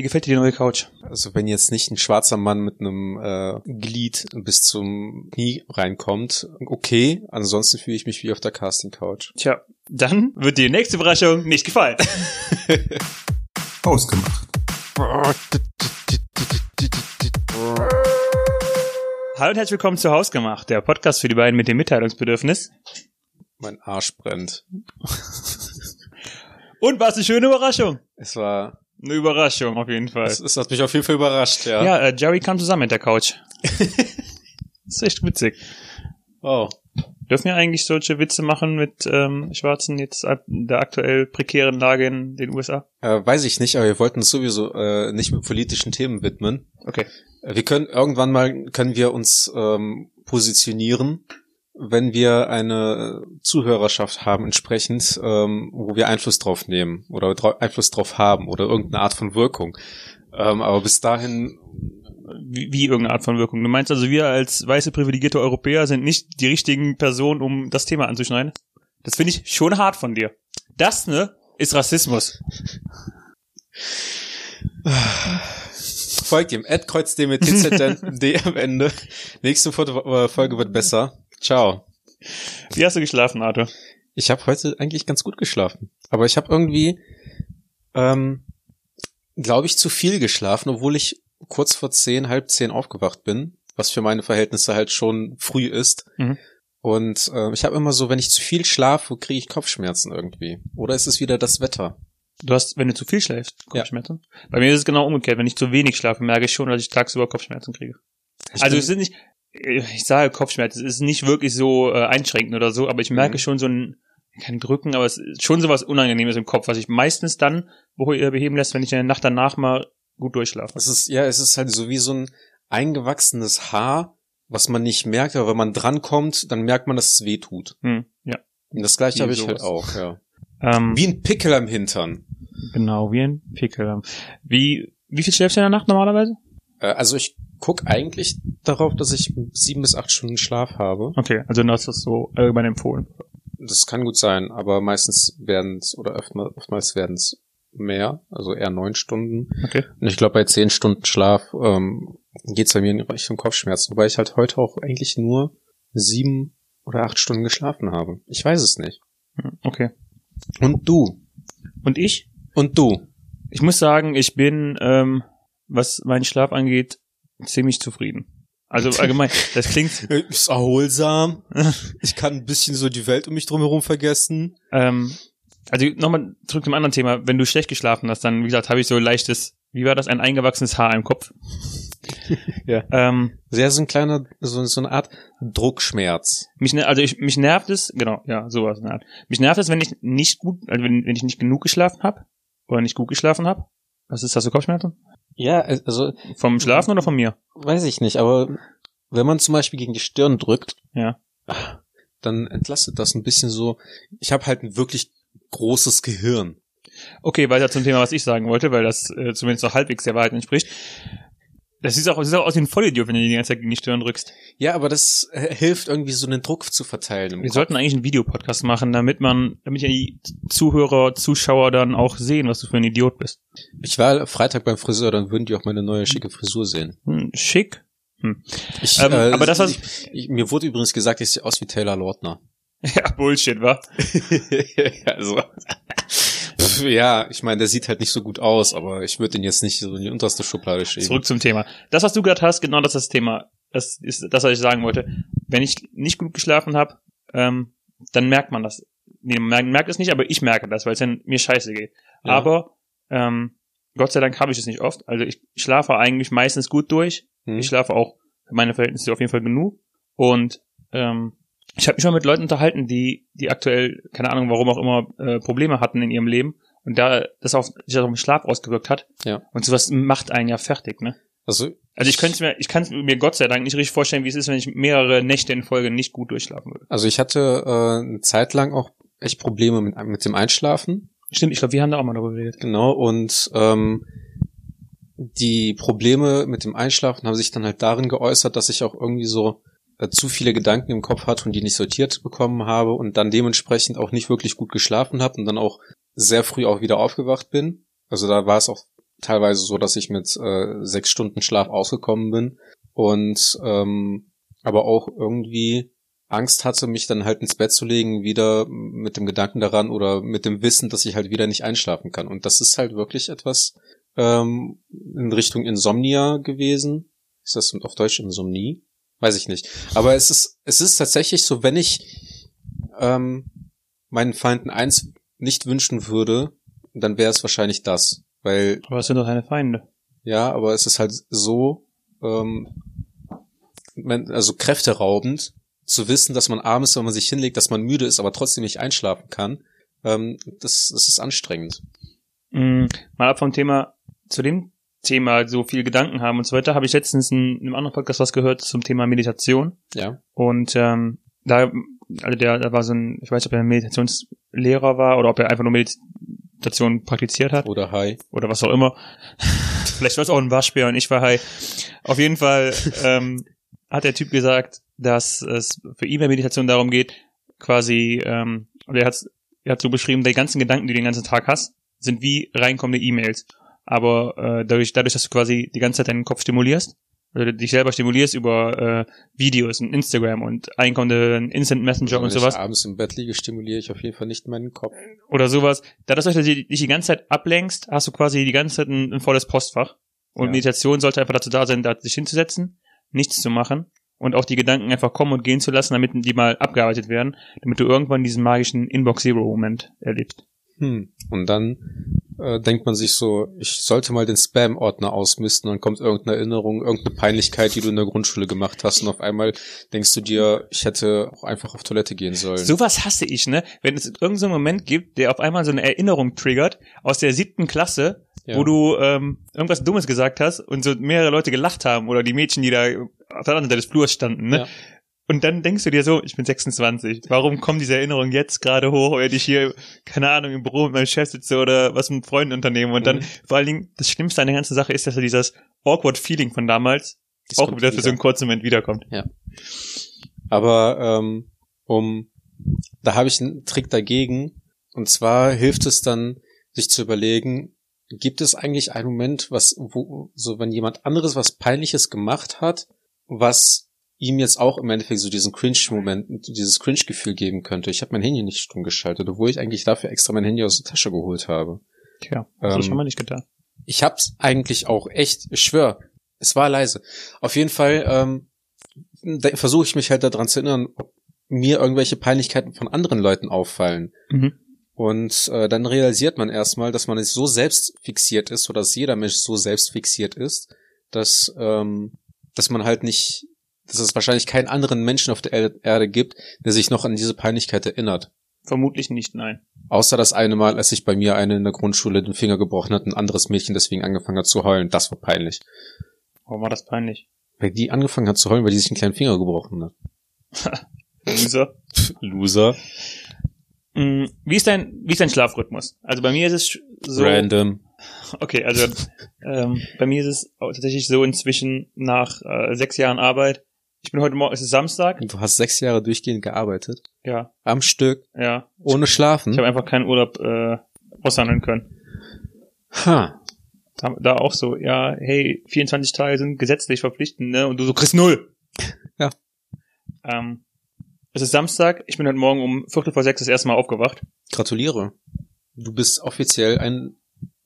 Wie gefällt dir die neue Couch? Also wenn jetzt nicht ein schwarzer Mann mit einem äh, Glied bis zum Knie reinkommt, okay. Ansonsten fühle ich mich wie auf der Casting Couch. Tja, dann wird dir die nächste Überraschung nicht gefallen. Ausgemacht. Hallo und herzlich willkommen zu Hausgemacht, der Podcast für die beiden mit dem Mitteilungsbedürfnis. Mein Arsch brennt. Und was eine schöne Überraschung. Es war, Eine Überraschung auf jeden Fall. es, es hat mich auf jeden Fall überrascht, ja. Ja, äh, Jerry kam zusammen mit der Couch. das ist echt witzig. Oh. Dürfen wir eigentlich solche Witze machen mit ähm, Schwarzen jetzt ab der aktuell prekären Lage in den USA? Äh, weiß ich nicht, aber wir wollten uns sowieso äh, nicht mit politischen Themen widmen. Okay. Wir können irgendwann mal können wir uns ähm, positionieren, wenn wir eine Zuhörerschaft haben entsprechend, ähm, wo wir Einfluss drauf nehmen oder Einfluss drauf haben oder irgendeine Art von Wirkung. Ähm, aber bis dahin, Wie, wie irgendeine Art von Wirkung. Du meinst also, wir als weiße privilegierte Europäer sind nicht die richtigen Personen, um das Thema anzuschneiden? Das finde ich schon hart von dir. Das, ne, ist Rassismus. folgt ihm, AdKreuzD mit TZD am Ende. Nächste äh, Folge wird besser. Ciao. Wie hast du geschlafen, Arthur? Ich habe heute eigentlich ganz gut geschlafen. Aber ich habe irgendwie, ähm, glaube ich, zu viel geschlafen, obwohl ich kurz vor zehn, halb zehn aufgewacht bin, was für meine Verhältnisse halt schon früh ist. Mhm. Und äh, ich habe immer so, wenn ich zu viel schlafe, kriege ich Kopfschmerzen irgendwie. Oder ist es wieder das Wetter? Du hast, wenn du zu viel schläfst, Ja. Kopfschmerzen? Bei mir ist es genau umgekehrt. Wenn ich zu wenig schlafe, merke ich schon, dass ich tagsüber Kopfschmerzen kriege. Ich also es sind nicht, ich sage Kopfschmerzen, es ist nicht wirklich so äh, einschränkend oder so, aber ich merke Mhm. schon so ein, kein Drücken, aber es ist schon so was Unangenehmes im Kopf, was ich meistens dann äh, beheben lässt, wenn ich in der Nacht danach mal gut durchschlafe. Es ist, ja, es ist halt so wie so ein eingewachsenes Haar, was man nicht merkt, aber wenn man drankommt, dann merkt man, dass es weh tut. Hm, ja. Und das gleiche habe ich halt sowas. auch, ja. Ähm, Wie ein Pickel am Hintern. genau, wie ein Pickel. Wie, wie viel schläfst du in der Nacht normalerweise? Äh, Also ich guck eigentlich darauf, dass ich sieben bis acht Stunden Schlaf habe. Okay, also du hast das so allgemein empfohlen. Das kann gut sein, aber meistens werden es oder öfter, oftmals werden es mehr, also eher neun Stunden. Okay. Und ich glaube, bei zehn Stunden Schlaf ähm, geht's bei mir in Richtung Kopfschmerzen, wobei ich halt heute auch eigentlich nur sieben oder acht Stunden geschlafen habe. Ich weiß es nicht. Hm, Okay. Und du? Und ich? Und du? Ich muss sagen, ich bin, ähm, was meinen Schlaf angeht, ziemlich zufrieden. Also allgemein, das klingt, Ist erholsam. Ich kann ein bisschen so die Welt um mich drumherum vergessen. ähm, also nochmal zurück zum anderen Thema. Wenn du schlecht geschlafen hast, dann, wie gesagt, habe ich so leichtes, wie war das, ein eingewachsenes Haar im Kopf. Ja. Ähm, Sehr so ein kleiner, so, so eine Art Druckschmerz. mich, also ich, mich nervt es, genau, ja, sowas in der Art. Mich nervt es, wenn ich nicht gut, also wenn, wenn ich nicht genug geschlafen habe oder nicht gut geschlafen habe. Was ist das für Kopfschmerzen? Ja, also Vom Schlafen oder von mir? weiß ich nicht, aber wenn man zum Beispiel gegen die Stirn drückt, Ja. dann entlastet das ein bisschen so. Ich habe halt ein wirklich großes Gehirn. Okay, weiter zum Thema, was ich sagen wollte, weil das äh, zumindest noch halbwegs der Wahrheit entspricht. Das sieht auch, das sieht auch aus wie ein Vollidiot, wenn du die ganze Zeit gegen die Stirn drückst. Ja, aber das äh, hilft irgendwie so einen Druck zu verteilen. Wir Kopf. sollten eigentlich einen Videopodcast machen, damit man, damit ja die Zuhörer, Zuschauer dann auch sehen, was du für ein Idiot bist. Ich war Freitag beim Friseur, dann würden die auch meine neue schicke Frisur sehen. Hm, schick. Ich, Ähm, aber das, was- ich, ich, mir wurde übrigens gesagt, ich sehe aus wie Taylor Lautner. Ja, Bullshit, wa? also. Ja, ich meine, der sieht halt nicht so gut aus, aber ich würde ihn jetzt nicht so in die unterste Schublade schieben. Zurück zum Thema. Das, was du gerade hast, genau das ist das Thema. Das ist das, was ich sagen wollte. Wenn ich nicht gut geschlafen habe, ähm, dann merkt man das. Nee, man merkt, es nicht, aber ich merke das, weil es dann mir scheiße geht. Ja. Aber ähm, Gott sei Dank habe ich es nicht oft. Also ich schlafe eigentlich meistens gut durch. Hm. Ich schlafe auch für meine Verhältnisse auf jeden Fall genug. Und ähm, ich habe mich schon mit Leuten unterhalten, die, die aktuell, keine Ahnung, warum auch immer, äh, Probleme hatten in ihrem Leben und da das auf, sich auf den Schlaf ausgewirkt hat. Ja. Und sowas macht einen ja fertig, ne? Also, Also ich könnte mir, ich kann mir Gott sei Dank nicht richtig vorstellen, wie es ist, wenn ich mehrere Nächte in Folge nicht gut durchschlafen würde. also ich hatte äh, eine Zeit lang auch echt Probleme mit, mit dem Einschlafen. Stimmt, ich glaube, wir haben da auch mal darüber geredet. Genau, und ähm, die Probleme mit dem Einschlafen haben sich dann halt darin geäußert, dass ich auch irgendwie so zu viele Gedanken im Kopf hatte und die nicht sortiert bekommen habe und dann dementsprechend auch nicht wirklich gut geschlafen habe und dann auch sehr früh auch wieder aufgewacht bin. Also da war es auch teilweise so, dass ich mit äh, sechs Stunden Schlaf ausgekommen bin und ähm, aber auch irgendwie Angst hatte, mich dann halt ins Bett zu legen, wieder mit dem Gedanken daran oder mit dem Wissen, dass ich halt wieder nicht einschlafen kann. Und das ist halt wirklich etwas ähm, in Richtung Insomnia gewesen. Ist das auf Deutsch Insomnie? Weiß ich nicht. Aber es ist, es ist tatsächlich so, wenn ich ähm, meinen Feinden eins nicht wünschen würde, dann wäre es wahrscheinlich das. Weil. Aber es sind doch deine Feinde. Ja, aber es ist halt so, ähm, also kräfteraubend, zu wissen, dass man abends, wenn man sich hinlegt, dass man müde ist, aber trotzdem nicht einschlafen kann, ähm, das, das ist anstrengend. Mm, mal ab vom Thema, zu dem Thema so viel Gedanken haben und so weiter, habe ich letztens in, in einem anderen Podcast was gehört zum Thema Meditation. Ja. Und ähm, da, also der, da war so ein, ich weiß nicht, ob er ein Meditationslehrer war oder ob er einfach nur Meditation praktiziert hat. Oder High. Oder was auch immer. Vielleicht war es auch ein Waschbär und ich war High. Auf jeden Fall ähm, hat der Typ gesagt, dass es für ihn bei Meditation darum geht, quasi, ähm, er hat er hat so beschrieben, die ganzen Gedanken, die du den ganzen Tag hast, sind wie reinkommende E-Mails. Aber äh, dadurch, dadurch, dass du quasi die ganze Zeit deinen Kopf stimulierst, oder dich selber stimulierst über äh, Videos und Instagram und einkommende Instant Messenger also und sowas. Wenn ich abends im Bett liege, stimuliere ich auf jeden Fall nicht meinen Kopf. Oder sowas. Dadurch, dass du dich die ganze Zeit ablenkst, hast du quasi die ganze Zeit ein, ein volles Postfach. Und Ja. Meditation sollte einfach dazu da sein, da sich hinzusetzen, nichts zu machen und auch die Gedanken einfach kommen und gehen zu lassen, damit die mal abgearbeitet werden, damit du irgendwann diesen magischen Inbox Zero Moment erlebst. Hm. Und dann äh, denkt man sich so, ich sollte mal den Spam-Ordner ausmisten, dann kommt irgendeine Erinnerung, irgendeine Peinlichkeit, die du in der Grundschule gemacht hast und auf einmal denkst du dir, ich hätte auch einfach auf Toilette gehen sollen. Sowas hasse ich, ne? Wenn es irgendeinen so Moment gibt, der auf einmal so eine Erinnerung triggert aus der siebten Klasse, Ja. wo du ähm, irgendwas Dummes gesagt hast und so mehrere Leute gelacht haben oder die Mädchen, die da auf der anderen Seite des Flurs standen, ne? Ja. Und dann denkst du dir so, ich bin 26, warum kommen diese Erinnerungen jetzt gerade hoch, wenn ich hier, keine Ahnung, im Büro mit meinem Chef sitze oder was mit Freunden unternehme und dann Mhm. vor allen Dingen, das Schlimmste an der ganzen Sache ist, dass er dieses awkward Feeling von damals Das auch wieder für so einen kurzen Moment wiederkommt. Aber ähm, um da habe ich einen Trick dagegen. Und zwar hilft es dann, sich zu überlegen, gibt es eigentlich einen Moment, was, wo, so wenn jemand anderes was Peinliches gemacht hat, was ihm jetzt auch im Endeffekt so diesen Cringe-Moment, dieses Cringe-Gefühl geben könnte. Ich habe mein Handy nicht stumm geschaltet, obwohl ich eigentlich dafür extra mein Handy aus der Tasche geholt habe. Tja, das Ähm, ist schon mal nicht getan. Ich hab's eigentlich auch echt, ich schwör, es war leise. Auf jeden Fall ähm, versuche ich mich halt daran zu erinnern, ob mir irgendwelche Peinlichkeiten von anderen Leuten auffallen. Mhm. Und äh, dann realisiert man erstmal, dass man nicht so selbst fixiert ist oder dass jeder Mensch so selbst fixiert ist, dass, ähm, dass man halt nicht, dass es wahrscheinlich keinen anderen Menschen auf der Er- Erde gibt, der sich noch an diese Peinlichkeit erinnert. Vermutlich nicht, nein. Außer das eine Mal, als sich bei mir eine in der Grundschule den Finger gebrochen hat, ein anderes Mädchen deswegen angefangen hat zu heulen. Das war peinlich. Warum war das peinlich? Weil die angefangen hat zu heulen, weil die sich einen kleinen Finger gebrochen hat. Loser. Loser. Mm, Wie ist dein, wie ist dein Schlafrhythmus? Also bei mir ist es so. Random. Okay, also ähm, bei mir ist es tatsächlich so inzwischen nach äh, sechs Jahren Arbeit. Ich bin heute Morgen, es ist Samstag. Du hast sechs Jahre durchgehend gearbeitet. Ja, Am Stück. ja. Ohne Schlafen. Ich habe einfach keinen Urlaub äh, aushandeln können. ha. Da, da auch so, ja, hey, 24 Tage sind gesetzlich verpflichtend, ne? Und du so kriegst null. Ja. Ähm, es ist Samstag, ich bin heute Morgen um Viertel vor sechs das erste Mal aufgewacht. Gratuliere. Du bist offiziell ein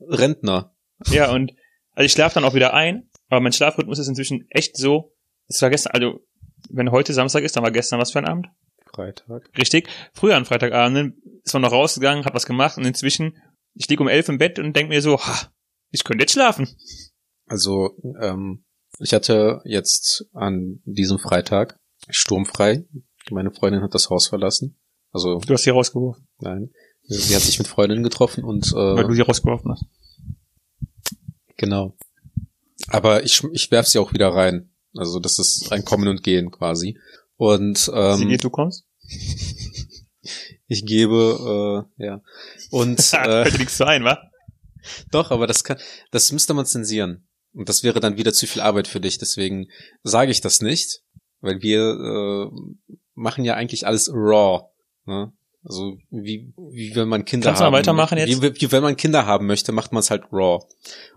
Rentner. Ja, und also ich schlafe dann auch wieder ein, aber mein Schlafrhythmus ist inzwischen echt so, es war gestern, also wenn heute Samstag ist, dann war gestern was für ein Abend. Freitag. Richtig. Früher an Freitagabenden ist man noch rausgegangen, hat was gemacht und inzwischen, ich liege um elf im Bett und denk mir so, ha, ich könnte jetzt schlafen. Also, ähm, ich hatte jetzt an diesem Freitag sturmfrei. Meine Freundin hat das Haus verlassen. Also, Du hast sie rausgeworfen, nein. Sie hat sich mit Freundinnen getroffen und weil du äh, sie rausgeworfen hast. genau. Aber ich, ich werf sie auch wieder rein. Also das ist ein Kommen und Gehen quasi. Und sie ähm, geht, du kommst? ich gebe, äh, ja. Und äh, dir nichts zu ein, wa? Doch, aber das kann, das müsste man zensieren. Und das wäre dann wieder zu viel Arbeit für dich. Deswegen sage ich das nicht, weil wir äh, machen ja eigentlich alles raw. Ne? Also wie, wie wenn man Kinder Kannst du haben. mal weitermachen jetzt? Wie, wie wenn man Kinder haben möchte, macht man es halt raw.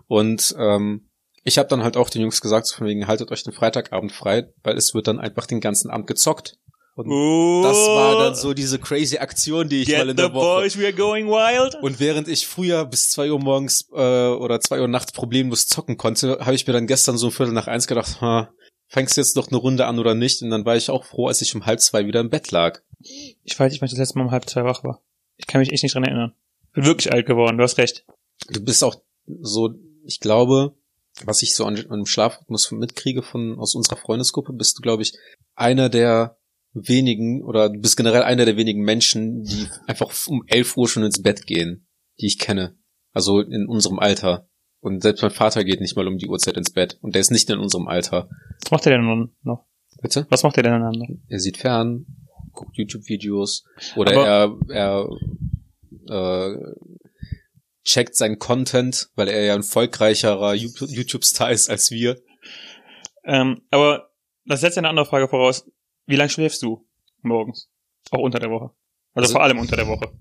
Und ähm, ich habe dann halt auch den Jungs gesagt, so von wegen, haltet euch den Freitagabend frei, weil es wird dann einfach den ganzen Abend gezockt. Und das war dann so diese crazy Aktion, die ich mal in der Woche. we are going wild. Und während ich früher bis zwei Uhr morgens äh, oder zwei Uhr nachts problemlos zocken konnte, habe ich mir dann gestern so ein Viertel nach eins gedacht, ha, fängst du jetzt noch eine Runde an oder nicht? Und dann war ich auch froh, als ich um halb zwei wieder im Bett lag. Ich weiß nicht, wann ich das letzte Mal um halb zwei wach war. Ich kann mich echt nicht dran erinnern. Bin wirklich alt geworden, du hast recht. Du bist auch so, ich glaube, was ich so an, an dem Schlafrhythmus mitkriege von aus unserer Freundesgruppe, bist du, glaube ich, einer der wenigen oder du bist generell einer der wenigen Menschen, die einfach um 11 Uhr schon ins Bett gehen, die ich kenne. Also in unserem Alter. Und selbst mein Vater geht nicht mal um die Uhrzeit ins Bett. Und der ist nicht in unserem Alter. Was macht er denn nun noch? Bitte? Was macht er denn dann noch? Er sieht fern, guckt YouTube-Videos oder Aber- er, er äh, checkt seinen Content, weil er ja ein erfolgreicherer YouTube- YouTube-Star ist als wir. Ähm, aber das setzt ja eine andere Frage voraus. Wie lange schläfst du morgens? Auch unter der Woche. Also, Also- vor allem unter der Woche.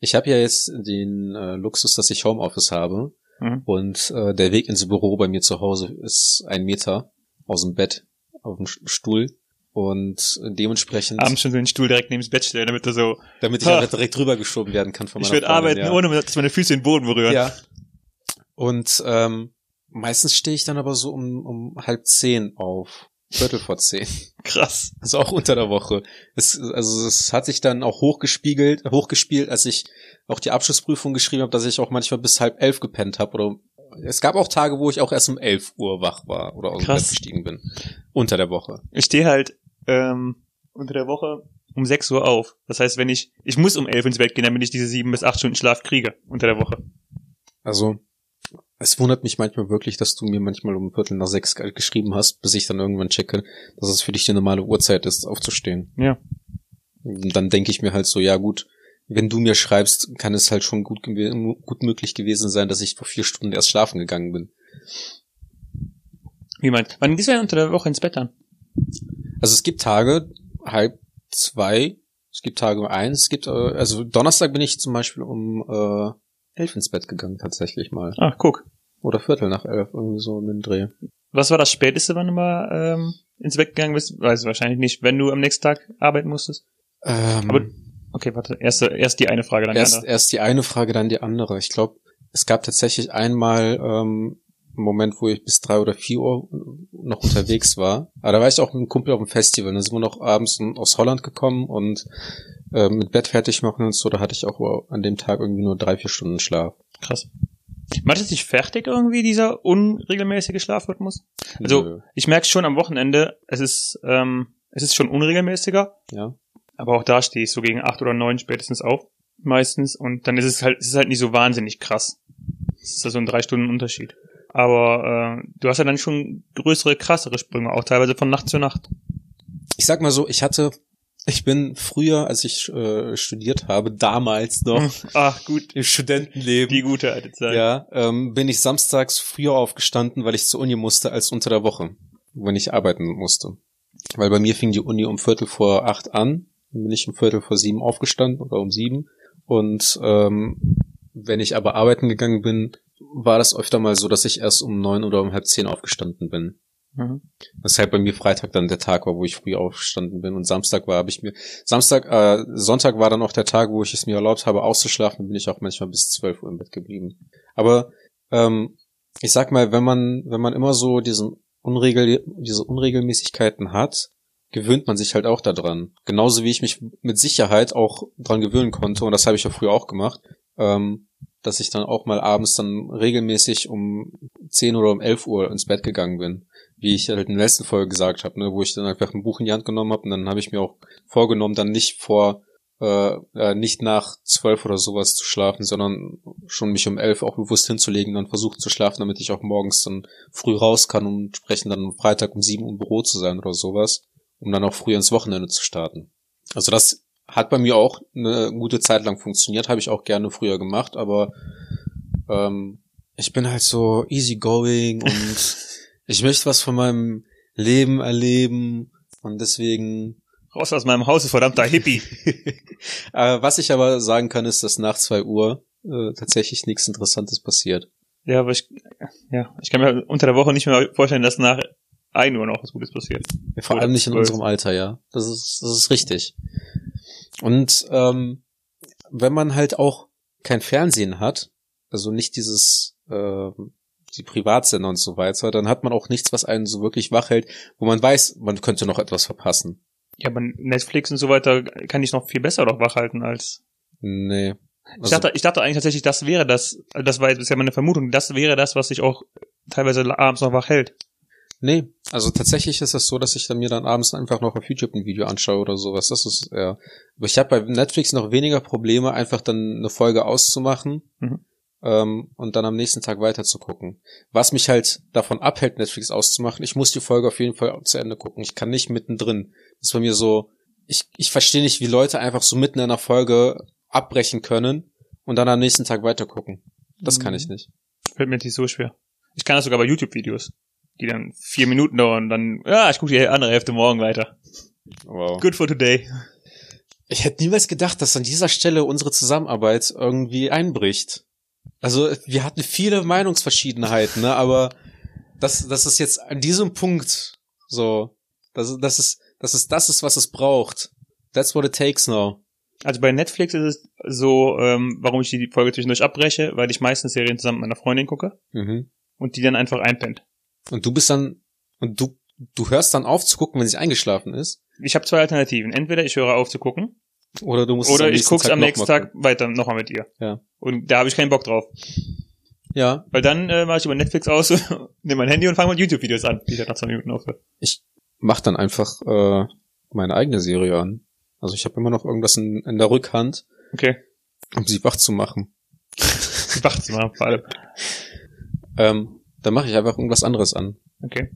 Ich habe ja jetzt den äh, Luxus, dass ich Homeoffice habe Mhm. und äh, der Weg ins Büro bei mir zu Hause ist ein Meter aus dem Bett auf dem Stuhl und dementsprechend, Abends schon so den Stuhl direkt neben das Bett stellen, damit du so, damit ich einfach direkt rübergeschoben werden kann von ich meiner werde Freundin, arbeiten, ja. ohne dass meine Füße den Boden berühren. Ja. Und ähm, meistens stehe ich dann aber so um, um halb zehn auf. Viertel vor zehn. Krass. Also auch unter der Woche. Es, also es hat sich dann auch hochgespiegelt, hochgespielt, als ich auch die Abschlussprüfung geschrieben habe, dass ich auch manchmal bis halb elf gepennt habe. Oder es gab auch Tage, wo ich auch erst um elf Uhr wach war oder aus dem. Bett gestiegen bin. Unter der Woche. Ich stehe halt ähm, unter der Woche um 6 Uhr auf. Das heißt, wenn ich, ich muss um 11 ins Bett gehen, damit ich diese sieben bis acht Stunden Schlaf kriege unter der Woche. Also es wundert mich manchmal wirklich, dass du mir manchmal um Viertel nach sechs geschrieben hast, bis ich dann irgendwann checke, dass es für dich die normale Uhrzeit ist, aufzustehen. Ja. Und dann denke ich mir halt so, ja gut, wenn du mir schreibst, kann es halt schon gut, gut möglich gewesen sein, dass ich vor vier Stunden erst schlafen gegangen bin. Wie meint? Wann gehst du denn unter der Woche ins Bett dann? Also es gibt Tage, halb zwei, es gibt Tage um eins, es gibt, äh, also Donnerstag bin ich zum Beispiel um äh, elf ins Bett gegangen tatsächlich mal. Ach, guck. Oder Viertel nach elf, irgendwie so in den Dreh. Was war das Späteste, wann du mal ähm, ins Bett gegangen bist? Weiß ich wahrscheinlich nicht, wenn du am nächsten Tag arbeiten musstest. Ähm, Aber Okay, warte. Erst, erst die eine Frage, dann die erst, andere. erst die eine Frage, dann die andere. Ich glaube, es gab tatsächlich einmal ähm, einen Moment, wo ich bis drei oder vier Uhr noch unterwegs war. Aber da war ich auch mit einem Kumpel auf dem Festival. Da sind wir noch abends aus Holland gekommen und äh, mit Bett fertig machen und so. Da hatte ich auch an dem Tag irgendwie nur drei, vier Stunden Schlaf. Krass. Macht es dich fertig irgendwie, dieser unregelmäßige Schlafrhythmus? Also, Nö. ich merke schon am Wochenende, es ist, ähm, es ist schon unregelmäßiger, ja. aber auch da stehe ich so gegen acht oder neun spätestens auf. Meistens. Und dann ist es halt, es ist halt nicht so wahnsinnig krass. Es ist ja so ein drei Stunden Unterschied. Aber äh, du hast ja dann schon größere, krassere Sprünge, auch teilweise von Nacht zu Nacht. Ich sag mal so, ich hatte, ich bin früher, als ich äh, studiert habe, damals noch Ach gut, im Studentenleben. die gute alte Zeit. Ja, ähm, bin ich samstags früher aufgestanden, weil ich zur Uni musste, als unter der Woche, wenn ich arbeiten musste. Weil bei mir fing die Uni um Viertel vor acht an, dann bin ich um Viertel vor sieben aufgestanden oder um sieben. Und ähm, wenn ich aber arbeiten gegangen bin, war das öfter mal so, dass ich erst um neun oder um halb zehn aufgestanden bin. Mhm. Weshalb bei mir Freitag dann der Tag war, wo ich früh aufgestanden bin und Samstag war, habe ich mir Samstag, äh, Sonntag war dann auch der Tag, wo ich es mir erlaubt habe, auszuschlafen, bin ich auch manchmal bis 12 Uhr im Bett geblieben. Aber ähm, ich sag mal, wenn man wenn man immer so diesen Unregel diese Unregelmäßigkeiten hat, gewöhnt man sich halt auch daran. Genauso wie ich mich mit Sicherheit auch dran gewöhnen konnte und das habe ich ja früher auch gemacht. Ähm, dass ich dann auch mal abends dann regelmäßig um 10 oder um 11 Uhr ins Bett gegangen bin wie ich halt in der letzten Folge gesagt habe, ne, wo ich dann einfach ein Buch in die Hand genommen habe und dann habe ich mir auch vorgenommen, dann nicht vor, äh, äh, nicht nach zwölf oder sowas zu schlafen, sondern schon mich um elf auch bewusst hinzulegen und dann versuchen zu schlafen, damit ich auch morgens dann früh raus kann und entsprechend dann am Freitag um sieben im Büro zu sein oder sowas, um dann auch früh ins Wochenende zu starten. Also das hat bei mir auch eine gute Zeit lang funktioniert, habe ich auch gerne früher gemacht, aber ähm, ich bin halt so easygoing und ich möchte was von meinem Leben erleben und deswegen Raus aus meinem Haus, verdammter Hippie. äh, was ich aber sagen kann, ist, dass nach zwei Uhr äh, tatsächlich nichts Interessantes passiert. Ja, aber ich, ja, ich kann mir unter der Woche nicht mehr vorstellen, dass nach 1 Uhr noch was Gutes passiert. Vor allem nicht in unserem Alter, ja. Das ist, das ist richtig. Und ähm, wenn man halt auch kein Fernsehen hat, also nicht dieses äh, die Privatsender und so weiter, dann hat man auch nichts, was einen so wirklich wach hält, wo man weiß, man könnte noch etwas verpassen. Ja, aber Netflix und so weiter kann ich noch viel besser doch wach halten als. Nee. Also ich, dachte, ich dachte eigentlich tatsächlich, das wäre das, das war jetzt bisher meine Vermutung, das wäre das, was sich auch teilweise abends noch wach hält. Nee, also tatsächlich ist es so, dass ich dann mir dann abends einfach noch auf YouTube ein Video anschaue oder sowas. Das ist ja. Aber ich habe bei Netflix noch weniger Probleme, einfach dann eine Folge auszumachen mhm. ähm, und dann am nächsten Tag weiter zu gucken. Was mich halt davon abhält, Netflix auszumachen, ich muss die Folge auf jeden Fall zu Ende gucken. Ich kann nicht mittendrin. Das ist bei mir so. Ich, ich verstehe nicht, wie Leute einfach so mitten in einer Folge abbrechen können und dann am nächsten Tag weiter gucken. Das mhm. kann ich nicht. Fällt mir nicht so schwer. Ich kann das sogar bei YouTube-Videos die dann vier Minuten dauern und dann, ja, ich gucke die andere Hälfte morgen weiter. Wow. Good for today. Ich hätte niemals gedacht, dass an dieser Stelle unsere Zusammenarbeit irgendwie einbricht. Also wir hatten viele Meinungsverschiedenheiten, ne? aber das, das ist jetzt an diesem Punkt so, das, das ist, das ist das ist, was es braucht. That's what it takes now. Also bei Netflix ist es so, ähm, warum ich die Folge zwischendurch abbreche, weil ich meistens Serien zusammen mit meiner Freundin gucke mhm. und die dann einfach einpennt. Und du bist dann, und du, du hörst dann auf zu gucken, wenn sie eingeschlafen ist? Ich habe zwei Alternativen. Entweder ich höre auf zu gucken. Oder du musst Oder ich guck's am nächsten Tag weiter nochmal mit ihr. Ja. Und da habe ich keinen Bock drauf. Ja. Weil dann äh, mache ich über Netflix aus, nehme mein Handy und fange mit YouTube-Videos an, die ich nach zwei Minuten aufhöre. Ich mach dann einfach äh, meine eigene Serie an. Also ich habe immer noch irgendwas in, in der Rückhand. Okay. Um sie wach zu machen. sie wach zu machen, vor allem. ähm, dann mache ich einfach irgendwas anderes an. Okay.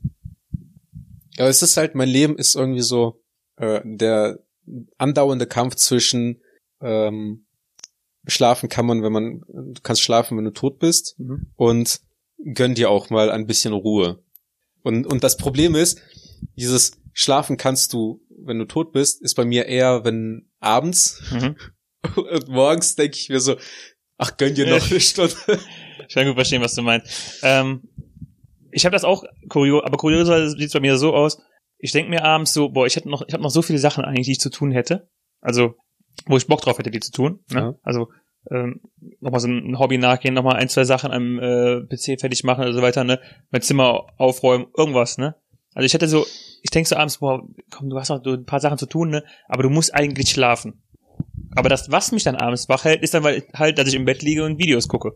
Aber es ist halt, mein Leben ist irgendwie so äh, der andauernde Kampf zwischen ähm, schlafen kann man, wenn man, du kannst schlafen, wenn du tot bist mhm. und gönn dir auch mal ein bisschen Ruhe. Und, und das Problem ist, dieses Schlafen kannst du, wenn du tot bist, ist bei mir eher, wenn abends mhm. und morgens denke ich mir so, ach, gönn dir noch eine Stunde. Ich kann gut verstehen, was du meinst. Ähm, ich habe das auch kurios, aber kurioserweise sieht es bei mir so aus. Ich denke mir abends so, boah, ich hätte noch, ich habe noch so viele Sachen eigentlich, die ich zu tun hätte. Also, wo ich Bock drauf hätte, die zu tun. Ne? Ja. Also ähm, nochmal so ein Hobby nachgehen, nochmal ein, zwei Sachen am äh, PC fertig machen und so weiter, ne? Mein Zimmer aufräumen, irgendwas, ne? Also ich hätte so, ich denke so abends, boah, komm, du hast noch ein paar Sachen zu tun, ne? Aber du musst eigentlich schlafen. Aber das, was mich dann abends wach hält, ist dann weil halt, dass ich im Bett liege und Videos gucke.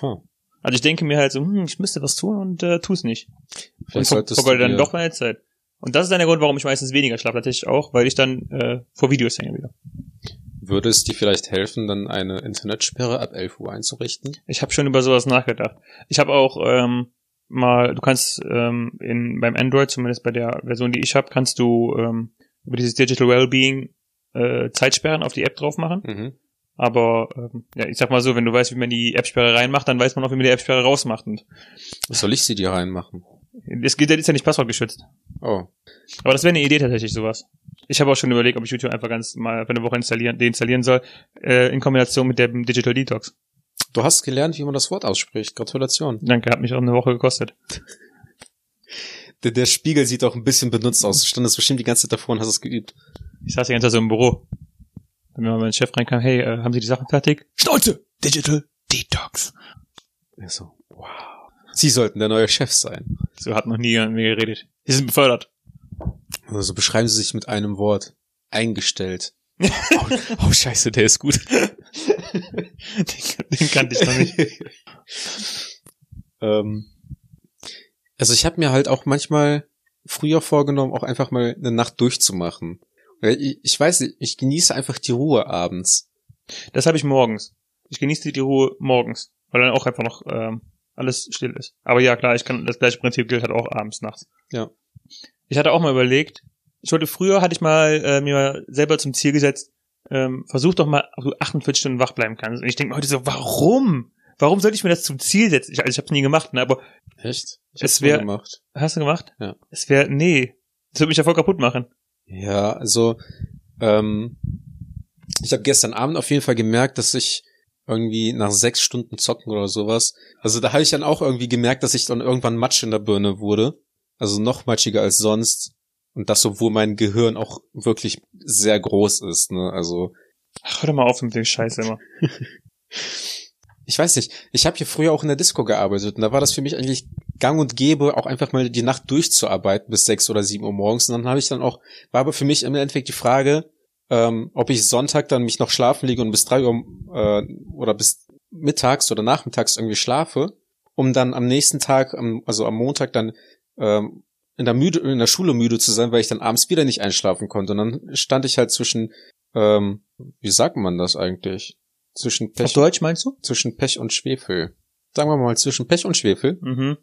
Hm. Also ich denke mir halt so, hm, ich müsste was tun und äh, tu es nicht. Vielleicht und vergeude dann doch meine Zeit. Und das ist dann der Grund, warum ich meistens weniger schlafe, tatsächlich auch, weil ich dann äh, vor Videos hänge wieder. Würde es dir vielleicht helfen, dann eine Internetsperre ab 11 Uhr einzurichten? Ich habe schon über sowas nachgedacht. Ich habe auch ähm, mal, du kannst ähm, in beim Android, zumindest bei der Version, die ich habe, kannst du ähm, über dieses Digital Wellbeing äh, Zeitsperren auf die App drauf machen. Mhm. Aber ähm, ja, ich sag mal so, wenn du weißt, wie man die App-Sperre reinmacht, dann weiß man auch, wie man die App-Sperre rausmacht. Und Was soll ich sie dir reinmachen? Es geht, ist ja nicht passwortgeschützt. Oh. Aber das wäre eine Idee tatsächlich, sowas. Ich habe auch schon überlegt, ob ich YouTube einfach ganz mal für eine Woche installieren, deinstallieren soll, äh, in Kombination mit dem Digital Detox. Du hast gelernt, wie man das Wort ausspricht. Gratulation. Danke, hat mich auch eine Woche gekostet. der, der Spiegel sieht auch ein bisschen benutzt aus. Du standest bestimmt die ganze Zeit davor und hast es geübt. Ich saß die ganze Zeit so im Büro. Wenn mal mein Chef reinkam, hey, äh, haben Sie die Sachen fertig? Schnauze! Digital Detox. Ja, so, wow. Sie sollten der neue Chef sein. So hat noch nie mit mir geredet. Sie sind befördert. Also beschreiben Sie sich mit einem Wort. Eingestellt. oh, oh, scheiße, der ist gut. den, den kannte ich noch nicht. ähm, also ich habe mir halt auch manchmal früher vorgenommen, auch einfach mal eine Nacht durchzumachen. Ich weiß nicht, ich genieße einfach die Ruhe abends. Das habe ich morgens. Ich genieße die Ruhe morgens, weil dann auch einfach noch ähm, alles still ist. Aber ja, klar, ich kann das gleiche Prinzip gilt halt auch abends nachts. Ja. Ich hatte auch mal überlegt, ich wollte früher hatte ich mal äh, mir selber zum Ziel gesetzt, ähm, versuch doch mal, ob du 48 Stunden wach bleiben kannst. Und ich denke mir heute so, warum? Warum sollte ich mir das zum Ziel setzen? Ich, also ich habe es nie gemacht, ne, aber echt? Ich es wäre gemacht. Hast du gemacht? Ja. Es wäre nee, das würde mich ja voll kaputt machen. Ja, also ähm, ich habe gestern Abend auf jeden Fall gemerkt, dass ich irgendwie nach sechs Stunden zocken oder sowas. Also da habe ich dann auch irgendwie gemerkt, dass ich dann irgendwann Matsch in der Birne wurde. Also noch matschiger als sonst. Und das, obwohl mein Gehirn auch wirklich sehr groß ist, ne? Also. Ach, hör doch mal auf mit dem Scheiß immer. ich weiß nicht, ich habe hier früher auch in der Disco gearbeitet und da war das für mich eigentlich gang und gäbe, auch einfach mal die Nacht durchzuarbeiten bis sechs oder sieben Uhr morgens. Und dann habe ich dann auch, war aber für mich im Endeffekt die Frage, ähm, ob ich Sonntag dann mich noch schlafen liege und bis drei Uhr äh, oder bis mittags oder nachmittags irgendwie schlafe, um dann am nächsten Tag, also am Montag dann ähm, in der müde in der Schule müde zu sein, weil ich dann abends wieder nicht einschlafen konnte. Und dann stand ich halt zwischen, ähm, wie sagt man das eigentlich? Zwischen Pech. Auf Deutsch meinst du? Zwischen Pech und Schwefel. Sagen wir mal zwischen Pech und Schwefel. Mhm.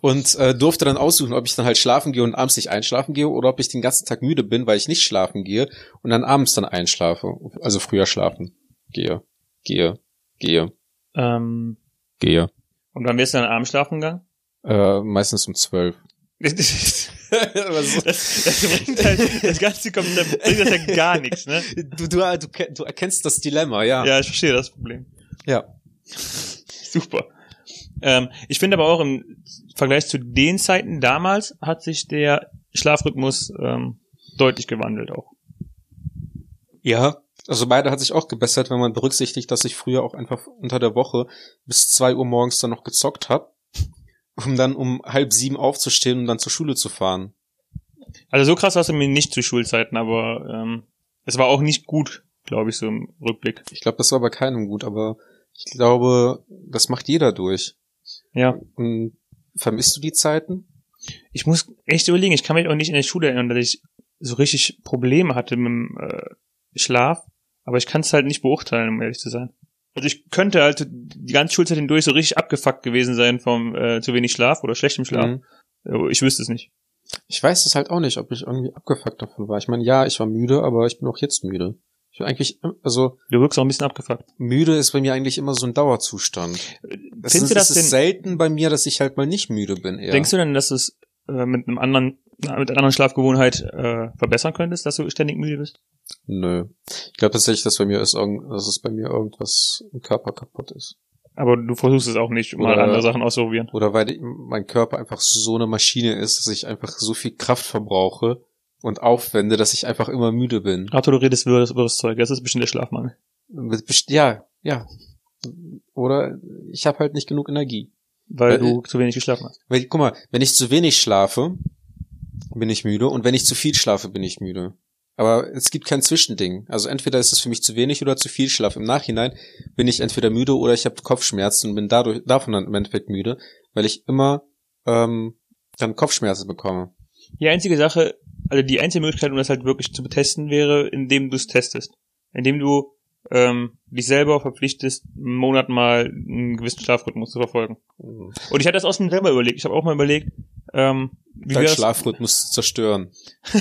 Und äh, durfte dann aussuchen, ob ich dann halt schlafen gehe und abends nicht einschlafen gehe oder ob ich den ganzen Tag müde bin, weil ich nicht schlafen gehe und dann abends dann einschlafe, also früher schlafen gehe, gehe, gehe, ähm, gehe. Und wann wirst du dann abends schlafen gegangen? Äh, meistens um zwölf. das, das, bringt halt, das ganze kommt, bringt das ja gar nichts, ne? Du, du, du, du erkennst das Dilemma, ja. Ja, ich verstehe das Problem. Ja. Super. Ähm, ich finde aber auch im Vergleich zu den Zeiten damals hat sich der Schlafrhythmus ähm, deutlich gewandelt auch. Ja, also beide hat sich auch gebessert, wenn man berücksichtigt, dass ich früher auch einfach unter der Woche bis zwei Uhr morgens dann noch gezockt habe, um dann um halb sieben aufzustehen und dann zur Schule zu fahren. Also so krass war es mir nicht zu Schulzeiten, aber ähm, es war auch nicht gut, glaube ich, so im Rückblick. Ich glaube, das war bei keinem gut, aber ich glaube, das macht jeder durch. Ja. Und vermisst du die Zeiten? Ich muss echt überlegen, ich kann mich auch nicht in der Schule erinnern, dass ich so richtig Probleme hatte mit dem äh, Schlaf, aber ich kann es halt nicht beurteilen, um ehrlich zu sein. Also ich könnte halt die ganze Schulzeit hindurch so richtig abgefuckt gewesen sein vom äh, zu wenig Schlaf oder schlechtem Schlaf. Mhm. Ich wüsste es nicht. Ich weiß es halt auch nicht, ob ich irgendwie abgefuckt davon war. Ich meine, ja, ich war müde, aber ich bin auch jetzt müde. Ich bin eigentlich, also. Du wirkst auch ein bisschen abgefuckt. Müde ist bei mir eigentlich immer so ein Dauerzustand. Es Findest ist, du das es ist selten bei mir, dass ich halt mal nicht müde bin, eher. Denkst du denn, dass es äh, mit einem anderen, mit einer anderen Schlafgewohnheit äh, verbessern könntest, dass du ständig müde bist? Nö. Ich glaube tatsächlich, dass bei mir ist, dass es bei mir irgendwas im Körper kaputt ist. Aber du versuchst es auch nicht, mal oder, andere Sachen auszuprobieren. Oder weil mein Körper einfach so eine Maschine ist, dass ich einfach so viel Kraft verbrauche, und aufwende, dass ich einfach immer müde bin. Arthur, du redest wirres, wirres Zeug. Das ist bestimmt der Schlafmangel. Ja, ja. Oder ich habe halt nicht genug Energie. Weil, weil du zu wenig geschlafen hast. Weil, guck mal, wenn ich zu wenig schlafe, bin ich müde. Und wenn ich zu viel schlafe, bin ich müde. Aber es gibt kein Zwischending. Also entweder ist es für mich zu wenig oder zu viel Schlaf. Im Nachhinein bin ich entweder müde oder ich habe Kopfschmerzen und bin dadurch davon dann im Endeffekt müde, weil ich immer ähm, dann Kopfschmerzen bekomme. Die einzige Sache, also die einzige Möglichkeit, um das halt wirklich zu betesten, wäre, indem du es testest. Indem du ähm, dich selber verpflichtest, einen Monat mal einen gewissen Schlafrhythmus zu verfolgen. Mhm. Und ich hatte das aus dem selber überlegt. Ich habe auch mal überlegt, ähm, wie Dein Schlafrhythmus zu zerstören.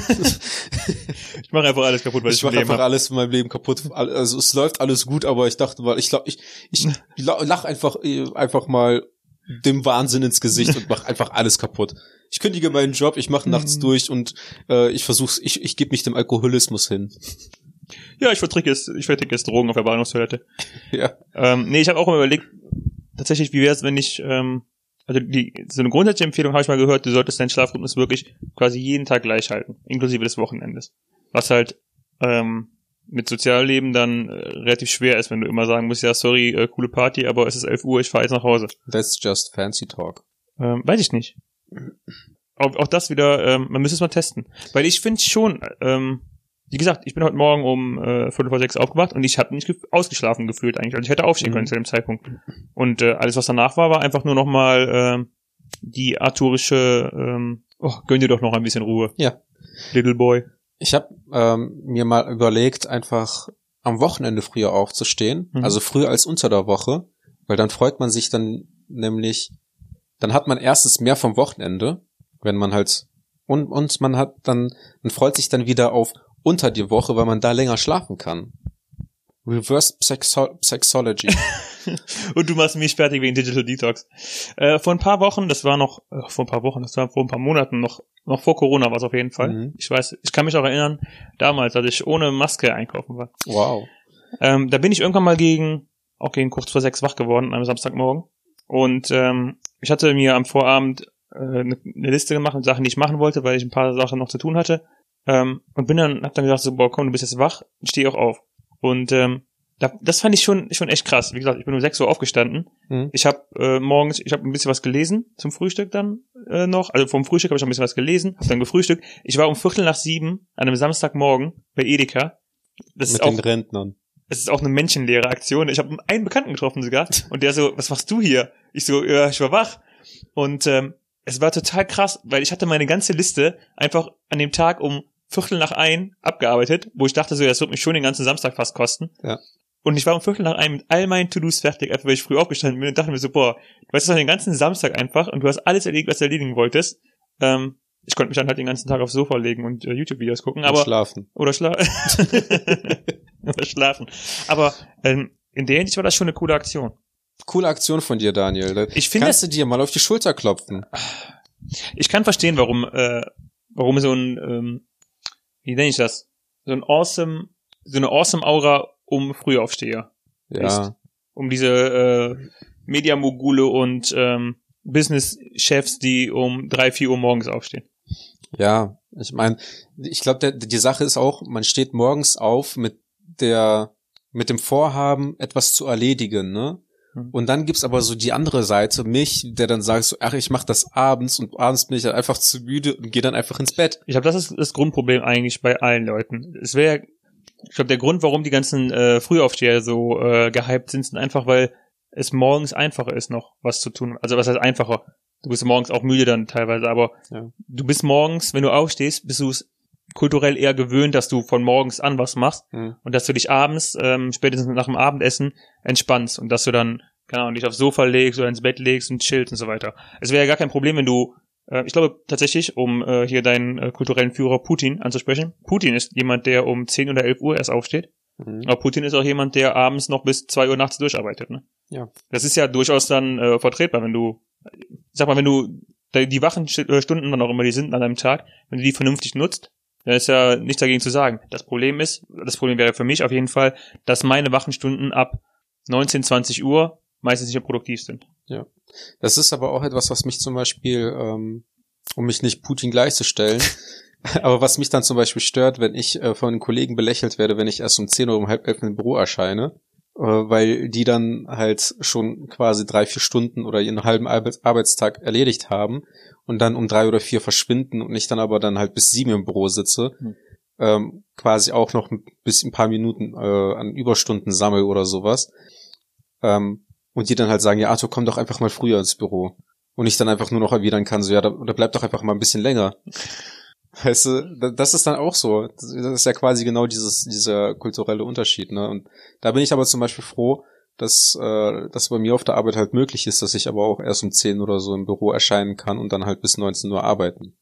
ich mache einfach alles kaputt, was ich, ich mache einfach hab. alles in meinem Leben kaputt. Also es läuft alles gut, aber ich dachte mal, ich glaube, ich, ich lach einfach einfach mal dem Wahnsinn ins Gesicht und mach einfach alles kaputt. Ich kündige meinen Job, ich mache nachts mhm. durch und äh, ich versuch's, ich, ich gebe mich dem Alkoholismus hin. Ja, ich verträge jetzt, ich verträge jetzt Drogen auf der Bahnhofstoilette. ja. Ähm, nee, ich habe auch immer überlegt, tatsächlich, wie wäre es, wenn ich, ähm, also die, so eine grundsätzliche Empfehlung habe ich mal gehört, du solltest deinen Schlafrhythmus wirklich quasi jeden Tag gleich halten, inklusive des Wochenendes. Was halt ähm, mit Sozialleben dann äh, relativ schwer ist, wenn du immer sagen musst, ja, sorry, äh, coole Party, aber es ist 11 Uhr, ich fahre jetzt nach Hause. That's just fancy talk. Ähm, weiß ich nicht. Auch, auch das wieder, ähm, man müsste es mal testen. Weil ich finde schon, ähm, wie gesagt, ich bin heute Morgen um äh, Viertel vor sechs aufgewacht und ich habe nicht gef ausgeschlafen gefühlt eigentlich. Also ich hätte aufstehen können mhm. zu dem Zeitpunkt. Und äh, alles, was danach war, war einfach nur nochmal äh, die arthurische, ähm, oh, gönn dir doch noch ein bisschen Ruhe. Ja. Little Boy. Ich habe ähm, mir mal überlegt, einfach am Wochenende früher aufzustehen, mhm. also früher als unter der Woche, weil dann freut man sich dann nämlich, dann hat man erstens mehr vom Wochenende, wenn man halt und und man hat dann man freut sich dann wieder auf unter die Woche, weil man da länger schlafen kann. Reverse Sexo Sexology. und du machst mich fertig wegen Digital Detox. Äh, vor ein paar Wochen, das war noch, äh, vor ein paar Wochen, das war vor ein paar Monaten, noch, noch vor Corona war es auf jeden Fall. Mhm. Ich weiß, ich kann mich auch erinnern, damals, als ich ohne Maske einkaufen war. Wow. Ähm, da bin ich irgendwann mal gegen, auch gegen kurz vor sechs wach geworden, einem Samstagmorgen. Und ähm, ich hatte mir am Vorabend äh, eine, eine Liste gemacht mit Sachen, die ich machen wollte, weil ich ein paar Sachen noch zu tun hatte. Ähm, und bin dann, hab dann gedacht, so, boah, komm, du bist jetzt wach, steh auch auf. Und ähm, das fand ich schon, schon echt krass. Wie gesagt, ich bin um 6 Uhr aufgestanden. Mhm. Ich habe äh, morgens, ich habe ein bisschen was gelesen zum Frühstück dann äh, noch. Also vom Frühstück habe ich noch ein bisschen was gelesen, habe dann gefrühstückt. Ich war um Viertel nach sieben an einem Samstagmorgen bei Edeka. Das ist Mit auch den Rentnern. es ist auch eine menschenleere Aktion. Ich habe einen Bekannten getroffen sogar und der so, was machst du hier? Ich so, ja, ich war wach. Und ähm, es war total krass, weil ich hatte meine ganze Liste einfach an dem Tag um Viertel nach ein abgearbeitet, wo ich dachte so, das wird mich schon den ganzen Samstag fast kosten. Ja. Und ich war um Viertel nach ein mit all meinen To-Dos fertig, einfach weil ich früh aufgestanden bin und dachte mir so, boah, du weißt das den ganzen Samstag einfach und du hast alles erledigt, was du erledigen wolltest. Ähm, ich konnte mich dann halt den ganzen Tag aufs Sofa legen und äh, YouTube-Videos gucken, aber schlafen. oder, schla oder schlafen. Aber ähm, in der Hinsicht war das schon eine coole Aktion. Coole Aktion von dir, Daniel. Da Ich finde, Kannst du dir mal auf die Schulter klopfen? ich kann verstehen, warum, äh, warum so ein, ähm, wie nenne ich das? So ein awesome, so eine awesome Aura um Frühaufsteher. Ja. Ist. Um diese äh, Mediamogule und ähm, Business-Chefs, die um drei, vier Uhr morgens aufstehen. Ja, ich meine, ich glaube, die Sache ist auch, man steht morgens auf mit der, mit dem Vorhaben, etwas zu erledigen, ne? Mhm. Und dann gibt's aber so die andere Seite, mich, der dann sagt so, ach, ich mach das abends und abends bin ich dann einfach zu müde und gehe dann einfach ins Bett. Ich glaube, das ist das Grundproblem eigentlich bei allen Leuten. Es wäre, ich glaube, der Grund, warum die ganzen äh, Frühaufsteher so äh, gehypt sind, sind einfach, weil es morgens einfacher ist, noch was zu tun. Also was heißt einfacher? Du bist morgens auch müde dann teilweise, aber Ja. du bist morgens, wenn du aufstehst, bist du es kulturell eher gewöhnt, dass du von morgens an was machst Hm. und dass du dich abends, ähm, spätestens nach dem Abendessen, entspannst und dass du dann, keine Ahnung, dich aufs Sofa legst oder ins Bett legst und chillst und so weiter. Es wäre ja gar kein Problem, wenn du, äh, ich glaube tatsächlich, um äh, hier deinen äh, kulturellen Führer Putin anzusprechen, Putin ist jemand, der um 10 oder 11 Uhr erst aufsteht, Mhm. aber Putin ist auch jemand, der abends noch bis 2 Uhr nachts durcharbeitet, ne? Ja. Das ist ja durchaus dann äh, vertretbar, wenn du, sag mal, wenn du die die wachen Sch- äh, Stunden, wann auch immer die sind an einem Tag, wenn du die vernünftig nutzt, dann ist ja nichts dagegen zu sagen. Das Problem ist, das Problem wäre für mich auf jeden Fall, dass meine wachen Stunden ab 19, 20 Uhr meistens nicht mehr produktiv sind. Das ist aber auch etwas, was mich zum Beispiel, ähm, um mich nicht Putin gleichzustellen, aber was mich dann zum Beispiel stört, wenn ich äh, von Kollegen belächelt werde, wenn ich erst um 10 Uhr um halb elf im Büro erscheine, äh, weil die dann halt schon quasi drei, vier Stunden oder ihren halben Arbeits Arbeitstag erledigt haben und dann um drei oder vier verschwinden und ich dann aber dann halt bis sieben im Büro sitze, Hm. ähm, quasi auch noch ein bisschen ein paar Minuten äh, an Überstunden sammel oder sowas. Ähm, und die dann halt sagen, ja, Arthur, komm doch einfach mal früher ins Büro. Und ich dann einfach nur noch erwidern kann, so, ja, da, da bleib doch einfach mal ein bisschen länger. Weißt du, da- das ist dann auch so. Das ist ja quasi genau dieses, dieser kulturelle Unterschied, ne? Und da bin ich aber zum Beispiel froh, dass, äh, dass bei mir auf der Arbeit halt möglich ist, dass ich aber auch erst um 10 oder so im Büro erscheinen kann und dann halt bis 19 Uhr arbeiten.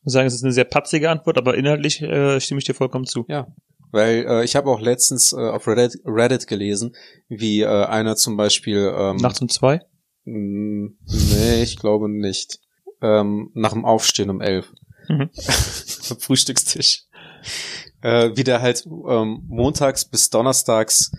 Ich muss sagen, es ist eine sehr patzige Antwort, aber inhaltlich äh, stimme ich dir vollkommen zu. Weil äh, ich habe auch letztens äh, auf Reddit, Reddit gelesen, wie äh, einer zum Beispiel ähm, Nachts um zwei? Mm, Nee, ich glaube nicht. Ähm, nach dem Aufstehen um elf. Mhm. Frühstückstisch. Äh, wie der halt ähm, montags bis donnerstags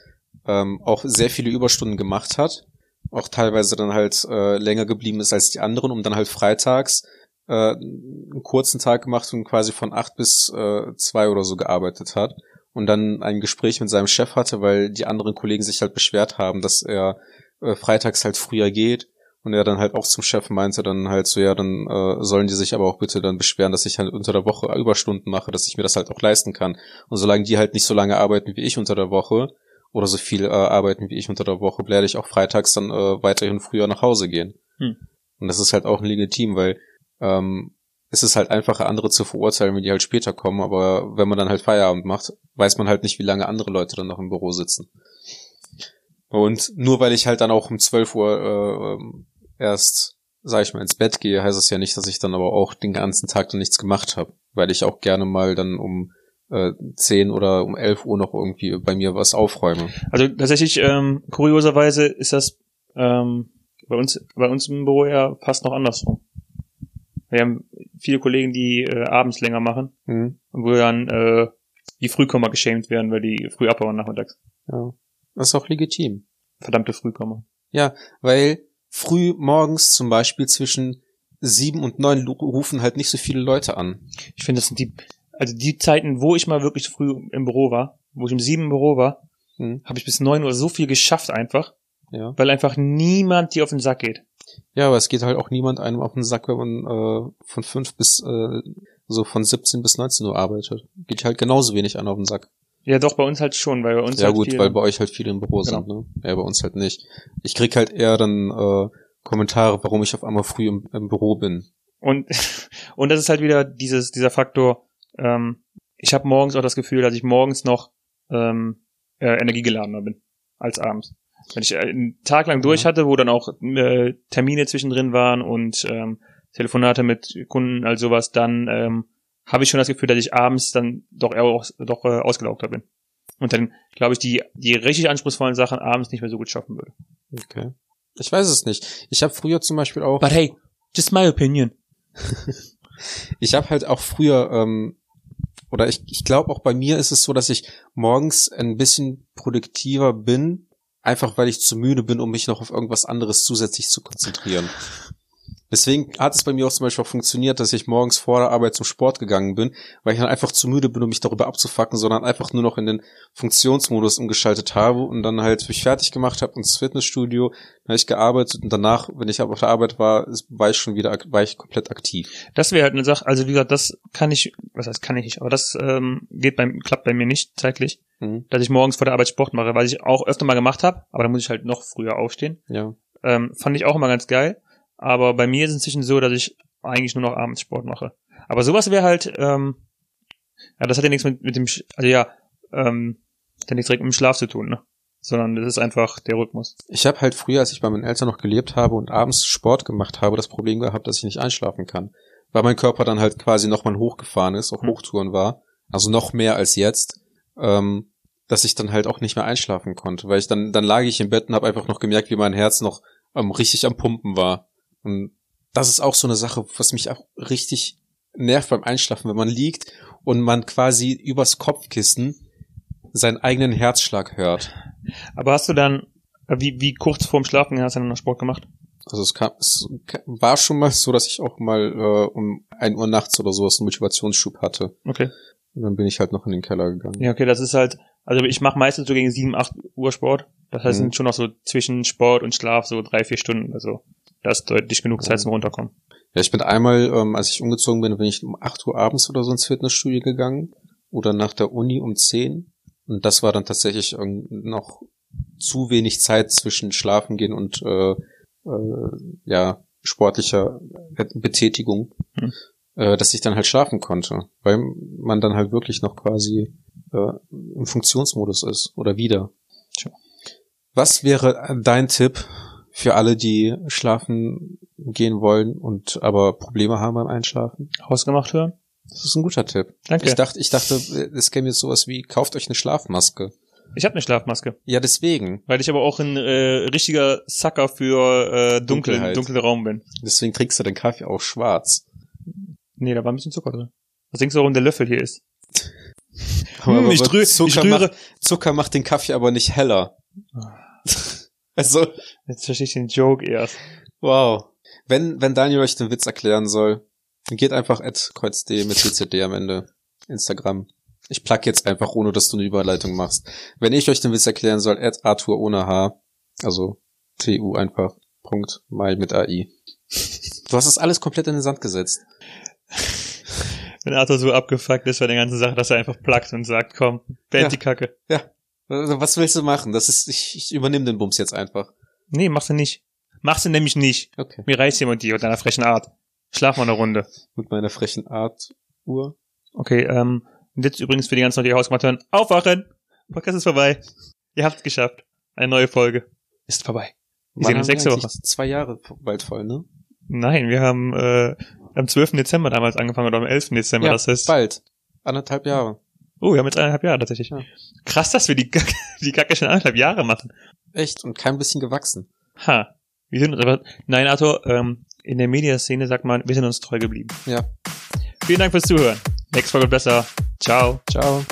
ähm, auch sehr viele Überstunden gemacht hat. Auch teilweise dann halt äh, länger geblieben ist als die anderen, um dann halt freitags äh, einen kurzen Tag gemacht und quasi von acht bis äh, zwei oder so gearbeitet hat. Und dann ein Gespräch mit seinem Chef hatte, weil die anderen Kollegen sich halt beschwert haben, dass er äh, freitags halt früher geht und er dann halt auch zum Chef meinte dann halt so, ja, dann äh, sollen die sich aber auch bitte dann beschweren, dass ich halt unter der Woche Überstunden mache, dass ich mir das halt auch leisten kann. Und solange die halt nicht so lange arbeiten wie ich unter der Woche oder so viel äh, arbeiten wie ich unter der Woche, werde ich auch freitags dann äh, weiterhin früher nach Hause gehen. Hm. Und das ist halt auch legitim, weil ähm, es ist halt einfacher, andere zu verurteilen, wenn die halt später kommen, aber wenn man dann halt Feierabend macht, weiß man halt nicht, wie lange andere Leute dann noch im Büro sitzen. Und nur weil ich halt dann auch um 12 Uhr äh, erst, sag ich mal, ins Bett gehe, heißt es ja nicht, dass ich dann aber auch den ganzen Tag dann nichts gemacht habe. Weil ich auch gerne mal dann um äh, 10 oder um 11 Uhr noch irgendwie bei mir was aufräume. Also tatsächlich, ähm, kurioserweise ist das ähm, bei uns bei uns im Büro ja fast noch andersrum. Wir haben viele Kollegen, die äh, abends länger machen Mhm. und wo dann äh, die Frühkommer geschämt werden, weil die früh abhauen nachmittags. Ja. Das ist auch legitim. Verdammte Frühkommer. Weil früh morgens zum Beispiel zwischen sieben und neun rufen halt nicht so viele Leute an. Ich finde, das sind die, also die Zeiten, wo ich mal wirklich früh im Büro war, wo ich um sieben im Büro war, Mhm. habe ich bis neun Uhr so viel geschafft einfach, Ja. weil einfach niemand dir auf den Sack geht. Ja, aber es geht halt auch niemand einem auf den Sack, wenn man äh, von fünf bis äh, so von 17 bis 19 Uhr arbeitet. Geht halt genauso wenig an auf den Sack. Ja, doch, bei uns halt schon, weil bei uns ja halt gut, weil bei euch halt viele im Büro Genau. sind, ne? Ja, bei uns halt nicht. Ich krieg halt eher dann äh, Kommentare, warum ich auf einmal früh im, im Büro bin. Und, und das ist halt wieder dieses, dieser Faktor, ähm, ich habe morgens auch das Gefühl, dass ich morgens noch ähm, äh, energiegeladener bin als abends. Wenn ich einen Tag lang durch hatte, wo dann auch äh, Termine zwischendrin waren und ähm, Telefonate mit Kunden, all sowas, dann ähm, habe ich schon das Gefühl, dass ich abends dann doch eher aus, doch äh, ausgelaugter bin. Und dann, glaube ich, die, die richtig anspruchsvollen Sachen abends nicht mehr so gut schaffen würde. Okay. Ich weiß es nicht. Ich habe früher zum Beispiel auch, But hey, just my opinion. ich habe halt auch früher, ähm, oder ich, ich glaube auch bei mir ist es so, dass ich morgens ein bisschen produktiver bin, einfach weil ich zu müde bin, um mich noch auf irgendwas anderes zusätzlich zu konzentrieren. Deswegen hat es bei mir auch zum Beispiel auch funktioniert, dass ich morgens vor der Arbeit zum Sport gegangen bin, weil ich dann einfach zu müde bin, um mich darüber abzufacken, sondern einfach nur noch in den Funktionsmodus umgeschaltet habe und dann halt mich fertig gemacht habe ins Fitnessstudio, dann habe ich gearbeitet und danach, wenn ich auf der Arbeit war, war ich schon wieder, war ich komplett aktiv. Das wäre halt eine Sache, also wie gesagt, das kann ich, was heißt kann ich nicht, aber das ähm, geht beim, klappt bei mir nicht zeitlich, Mhm. dass ich morgens vor der Arbeit Sport mache, weil ich auch öfter mal gemacht habe, aber da muss ich halt noch früher aufstehen. Ja. Ähm, fand ich auch immer ganz geil. Aber bei mir ist es inzwischen so, dass ich eigentlich nur noch abends Sport mache. Aber sowas wäre halt, ähm, ja, das hat ja nichts mit, mit dem, Sch- also ja, ähm, hat ja nichts direkt mit dem Schlaf zu tun, ne? Sondern das ist einfach der Rhythmus. Ich habe halt früher, als ich bei meinen Eltern noch gelebt habe und abends Sport gemacht habe, das Problem gehabt, dass ich nicht einschlafen kann. Weil mein Körper dann halt quasi nochmal hochgefahren ist, auf Hm. Hochtouren war, also noch mehr als jetzt, ähm, dass ich dann halt auch nicht mehr einschlafen konnte. Weil ich dann, dann lag ich im Bett und habe einfach noch gemerkt, wie mein Herz noch ähm, richtig am Pumpen war. Und das ist auch so eine Sache, was mich auch richtig nervt beim Einschlafen, wenn man liegt und man quasi übers Kopfkissen seinen eigenen Herzschlag hört. Aber hast du dann, äh, wie, wie kurz vorm Schlafen hast du dann noch Sport gemacht? Also es, kam, es war schon mal so, dass ich auch mal äh, um ein Uhr nachts oder sowas einen Motivationsschub hatte. Okay. Und dann bin ich halt noch in den Keller gegangen. Ja, okay, das ist halt, also ich mache meistens so gegen 7, 8 Uhr Sport. Das heißt, Mhm. sind schon noch so zwischen Sport und Schlaf so drei, vier Stunden. Also das ist deutlich genug Zeit Mhm. zum Runterkommen. Ja, ich bin einmal, ähm, als ich umgezogen bin, bin ich um 8 Uhr abends oder so ins Fitnessstudio gegangen. Oder nach der Uni um 10. Und das war dann tatsächlich ähm, noch zu wenig Zeit zwischen Schlafen gehen und äh, äh, ja, sportlicher Betätigung, Hm. Äh, dass ich dann halt schlafen konnte. Weil man dann halt wirklich noch quasi äh, im Funktionsmodus ist oder wieder. Tja. Was wäre dein Tipp für alle, die schlafen gehen wollen und aber Probleme haben beim Einschlafen? Ausgemacht hören? Das ist ein guter Tipp. Danke. Ich dachte, ich dachte, es käme jetzt sowas wie, kauft euch eine Schlafmaske. Ich habe eine Schlafmaske, Ja, deswegen. weil ich aber auch ein äh, richtiger Sucker für äh, dunklen, Dunkelheit. dunklen Raum bin. Deswegen trinkst du den Kaffee auch schwarz. Nee, da war ein bisschen Zucker drin. Was denkst du, warum der Löffel hier ist? Aber, Hm, ich, aber Zucker, ich macht, Zucker macht den Kaffee aber nicht heller. also, Jetzt verstehe ich den Joke erst. wow. Wenn, wenn Daniel euch den Witz erklären soll, dann geht einfach at kreuzd mit CCD am Ende. Instagram. Ich plug jetzt einfach, ohne dass du eine Überleitung machst. Wenn ich euch den Witz erklären soll, at Arthur ohne H. Also TU einfach. Punkt. Mai mit AI. Du hast das alles komplett in den Sand gesetzt. Wenn Arthur so abgefuckt ist bei der ganzen Sache, dass er einfach plackt und sagt, komm, band Ja. die Kacke. Also, Was willst du machen? Das ist, ich, ich übernehme den Bums jetzt einfach. Nee, machst du nicht. Machst du nämlich nicht. Okay. Mir reißt jemand die mit deiner frechen Art. Schlaf mal eine Runde. Mit meiner frechen Art Uhr. Okay, ähm, und jetzt übrigens für die ganzen Leute, die Hausgemacht hören, aufwachen! Podcast ist vorbei. Ihr habt's geschafft. Eine neue Folge ist vorbei. Wir sehen uns nächste Woche. Zwei Jahre bald voll, ne? Nein, wir haben äh, am 12. Dezember damals angefangen oder am 11. Dezember. Ja, das heißt, bald. Anderthalb Jahre. Oh, wir haben jetzt eineinhalb Jahre tatsächlich. Ja. Krass, dass wir die Kacke, die Kacke schon eineinhalb Jahre machen. Echt und kein bisschen gewachsen. Ha. Wir sind uns aber, nein, Arthur, ähm, in der Mediaszene sagt man, wir sind uns treu geblieben. Ja. Vielen Dank fürs Zuhören. Nächste Folge besser. Ciao. Ciao.